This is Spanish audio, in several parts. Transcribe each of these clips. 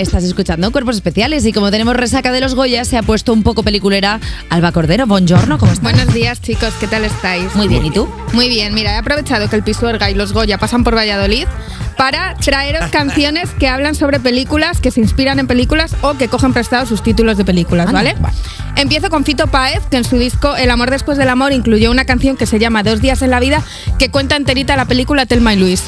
estás escuchando Cuerpos Especiales y como tenemos resaca de los Goya, se ha puesto un poco peliculera Alba Cordero. Buongiorno, ¿cómo estás? Buenos días, chicos, ¿qué tal estáis? Muy bien, ¿y tú? Muy bien, mira, he aprovechado que el Pisuerga y los Goya pasan por Valladolid para traeros canciones que hablan sobre películas, que se inspiran en películas o que cogen prestados sus títulos de películas, Anda, ¿vale? va. Empiezo con Fito Páez, que en su disco El amor después del amor incluyó una canción que se llama Dos días en la vida, que cuenta enterita la película Telma y Luis.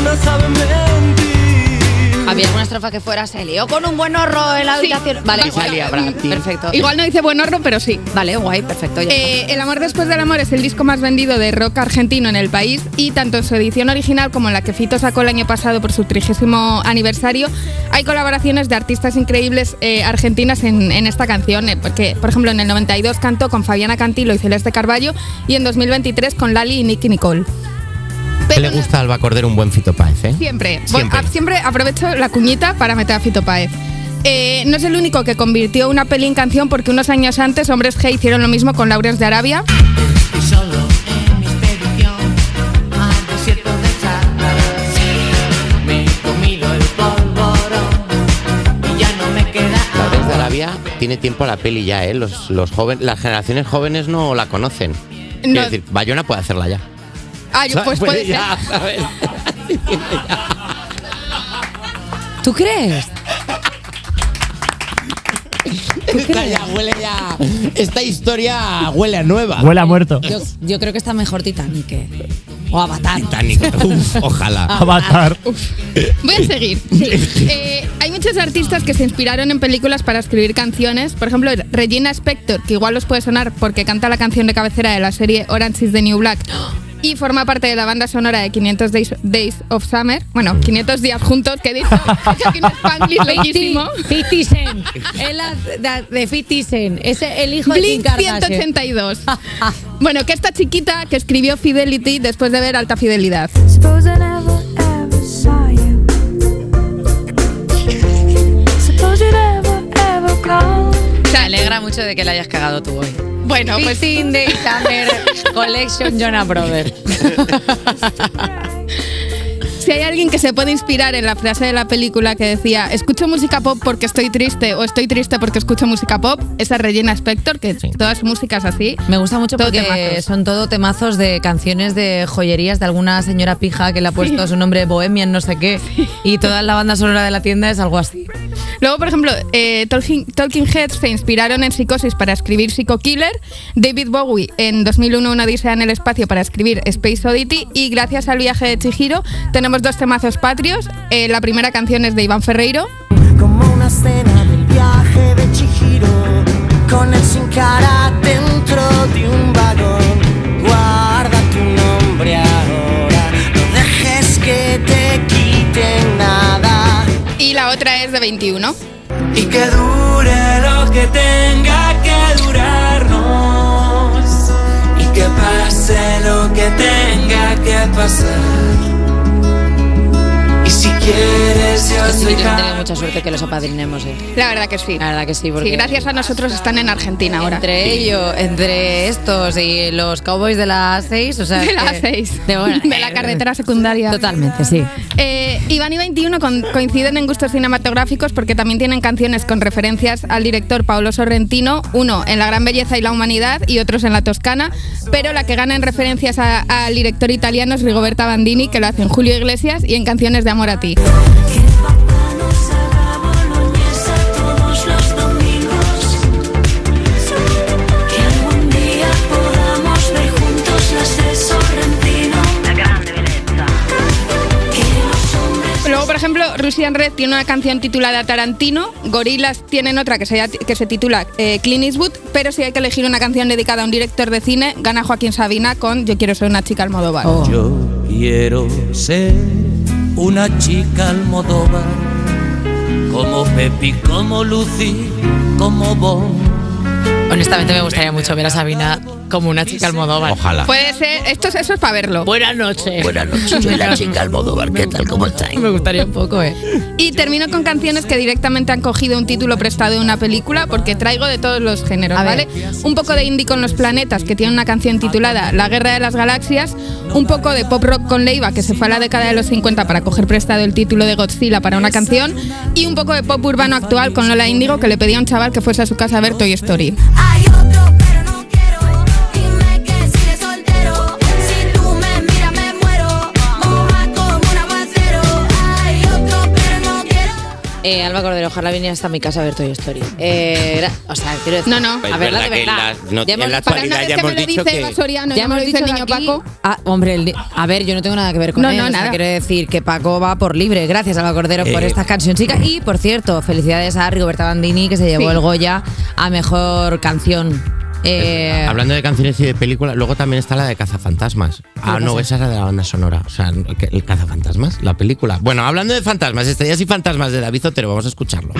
Una saben mentir. Había alguna estrofa que fuera, se lió con un buen horro en la Sí. habitación. Vale, Y salía perfecto. Igual no dice buen horro, pero sí. Vale, guay, perfecto. ya Eh, el amor después del amor es el disco más vendido de rock argentino en el país y tanto en su edición original como en la que Fito sacó el año pasado por su trigésimo aniversario hay colaboraciones de artistas increíbles eh, argentinas en, en esta canción eh, porque por ejemplo en el 92 cantó con Fabiana Cantilo y Celeste Carballo y en 2023 con Lali y Nicky Nicole. Que le no- gusta a Alba Cordero un buen Fito Páez, ¿eh? Siempre. Voy- Siempre. a- siempre aprovecho la cuñita para meter a Fito Páez. Eh, no es el único que convirtió una peli en canción porque unos años antes Hombres G hicieron lo mismo con Laureas de Arabia. Desierto de. Arabia tiene tiempo a la peli ya, ¿eh? Los, los jóvenes, las generaciones jóvenes no la conocen. Quiero No. decir, Bayona puede hacerla ya. Ah, yo- pues puede ser. ¿Tú crees? Esta ya huele ya. Esta historia huele a nueva. Huele a muerto. Yo, yo creo que está mejor Titanic. ¿eh? O Avatar. Titanic. Uf, ojalá. Avatar. Voy a seguir. Eh, hay muchos artistas que se inspiraron en películas para escribir canciones. Por ejemplo, Regina Spector, que igual os puede sonar porque canta la canción de cabecera de la serie Orange is the New Black. Y forma parte de la banda sonora de 500 Days, Days of Summer. Bueno, 500 días juntos, que hecho aquí un Spanglish bellísimo. 50 Cent. Es de, de 50 Cent. Es el hijo de Blink Kardashian. 182. Bueno, que esta chiquita que escribió Fidelity después de ver Alta Fidelidad. Suppose alegra mucho de que la hayas cagado tú hoy. Bueno, pues 15 Days Summer Collection Jonah Brothers. Si hay alguien que se puede inspirar en la frase de la película que decía escucho música pop porque estoy triste o estoy triste porque escucho música pop, esa es Regina Spector, que toda su música es así. Me gusta mucho porque temazos. son todo temazos de canciones de joyerías de alguna señora pija que le ha puesto su nombre Bohemian no sé qué y toda la banda sonora de la tienda es algo así. Luego, por ejemplo, eh, Talking, Heads se inspiraron en Psicosis para escribir Psycho Killer, David Bowie en 2001 una odisea en el espacio para escribir Space Oddity y gracias al viaje de Chihiro tenemos dos temazos patrios. Eh, la primera canción es de Iván Ferreiro Como una escena del viaje de Chihiro. Con él sin es de 21. Y que dure lo que tenga que durarnos. Y que pase lo que tenga que pasar. Y si quieres, yo soy tenido mucha suerte que los apadrinemos, eh. La verdad que sí. La verdad que sí, porque Sí, gracias a nosotros están en Argentina ahora. entre ellos, entre estos y los cowboys de la 6, o sea, De la que- 6. de, bueno, De la carretera secundaria. Totalmente, sí. Eh, Iván y 21 con- coinciden en gustos cinematográficos porque también tienen canciones con referencias al director Paolo Sorrentino, uno en La Gran Belleza y la Humanidad y otros en La Toscana, pero la que gana en referencias al director italiano es Rigoberta Bandini, que lo hace en Julio Iglesias y en Canciones de Amor a ti. Que papá nos haga boloñesa todos los domingos. Que algún día podamos ver juntos las de Sorrentino. La grande belleza. Que los hombres. Luego, por ejemplo, Russian Red tiene una canción titulada Tarantino, Gorilas tienen otra que se, que se titula eh, Clint Eastwood, pero si hay que elegir una canción dedicada a un director de cine, gana Joaquín Sabina con Yo quiero ser una chica Almodóvar. Oh. Yo quiero ser una chica almodóvar, como Pepi, como Lucy, como Bon. Honestamente me gustaría mucho ver a Sabina Como una chica Almodóvar. Ojalá. Puede ser, esto es, eso es para verlo. Buenas noches. Buenas noches, soy la chica Almodóvar. ¿Qué tal? ¿Cómo estáis? Me gustaría un poco, ¿eh? Y termino con canciones que directamente han cogido un título prestado de una película, porque traigo de todos los géneros, ¿vale? Un poco de indie con los planetas, que tiene una canción titulada La Guerra de las Galaxias, un poco de pop rock con Leiva, que se fue a la década de los 50 para coger prestado el título de Godzilla para una canción, y un poco de pop urbano actual con Lola Índigo, que le pedía a un chaval que fuese a su casa a ver Toy Story. Hay otro, Eh, Alba Cordero, ojalá viniera hasta mi casa a ver Toy Story. Eh, era- o sea, quiero decir. No, no. A Pues ver, verdad de que en verdad. la- no- Ya en hemos- la Para actualidad una vez ya que hemos me lo dicho dice que- Eva Soriano, Ya ya me lo hemos dice el dicho niño aquí- Paco. Ah, hombre, el ni- a ver, yo no tengo nada que ver con No, él. no, o sea, nada. quiero decir que Paco va por libre. Gracias, Alba Cordero, por Eh. esta cancioncica. Y, por cierto, felicidades a Rigoberta Bandini, que se llevó Sí. el Goya a mejor canción. Eh, Hablando de canciones y de películas, luego también está la de Cazafantasmas. Ah, ¿Qué no, esa era de la banda sonora. O sea, ¿el Cazafantasmas? La película. Bueno, hablando de fantasmas, estrellas y fantasmas de David Zotero, vamos a escucharlo.